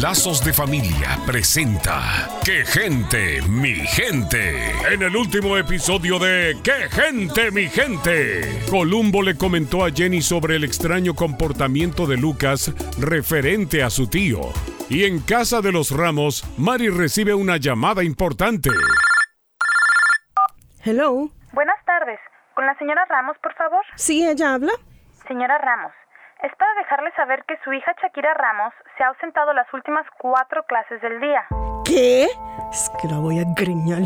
Lazos de Familia presenta ¡Qué gente, mi gente! En el último episodio de ¡Qué gente, mi gente! Columbo le comentó a Jenny sobre el extraño comportamiento de Lucas referente a su tío. Y en casa de los Ramos, Mari recibe una llamada importante. Hello. Buenas tardes. ¿Con la señora Ramos, por favor? Sí, ella habla. Señora Ramos, es para dejarle saber que su hija Shakira Ramos se ha ausentado las últimas cuatro clases del día. ¿Qué? Es que la voy a griñar.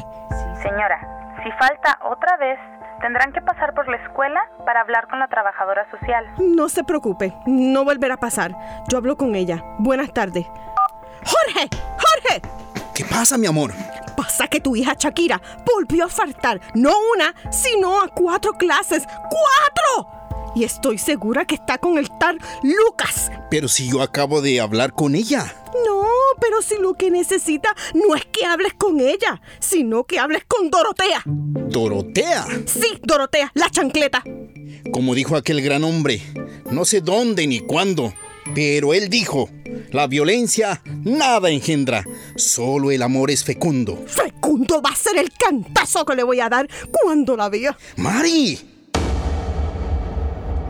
Señora, si falta otra vez, tendrán que pasar por la escuela para hablar con la trabajadora social. No se preocupe, no volverá a pasar. Yo hablo con ella. Buenas tardes. ¡Jorge! ¡Jorge! ¿Qué pasa, mi amor? Pasa que tu hija Shakira volvió a faltar, no una, sino a cuatro clases. ¡Cuatro! Y estoy segura que está con el tal Lucas. Pero si yo acabo de hablar con ella. No, pero si lo que necesita no es que hables con ella, sino que hables con Dorotea. ¿Dorotea? Sí, Dorotea, la chancleta. Como dijo aquel gran hombre, no sé dónde ni cuándo, pero él dijo, la violencia nada engendra, solo el amor es fecundo. Fecundo va a ser el cantazo que le voy a dar cuando la vea. ¡Mari!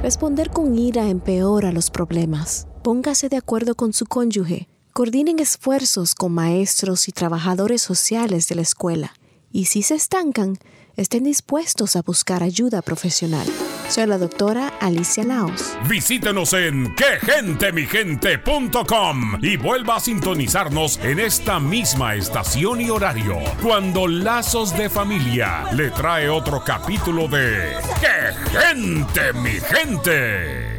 Responder con ira empeora los problemas. Póngase de acuerdo con su cónyuge. Coordinen esfuerzos con maestros y trabajadores sociales de la escuela. Y si se estancan, estén dispuestos a buscar ayuda profesional. Soy la doctora Alicia Laos. Visítenos en quegentemigente.com y vuelva a sintonizarnos en esta misma estación y horario cuando Lazos de Familia le trae otro capítulo de ¡Qué gente, mi gente!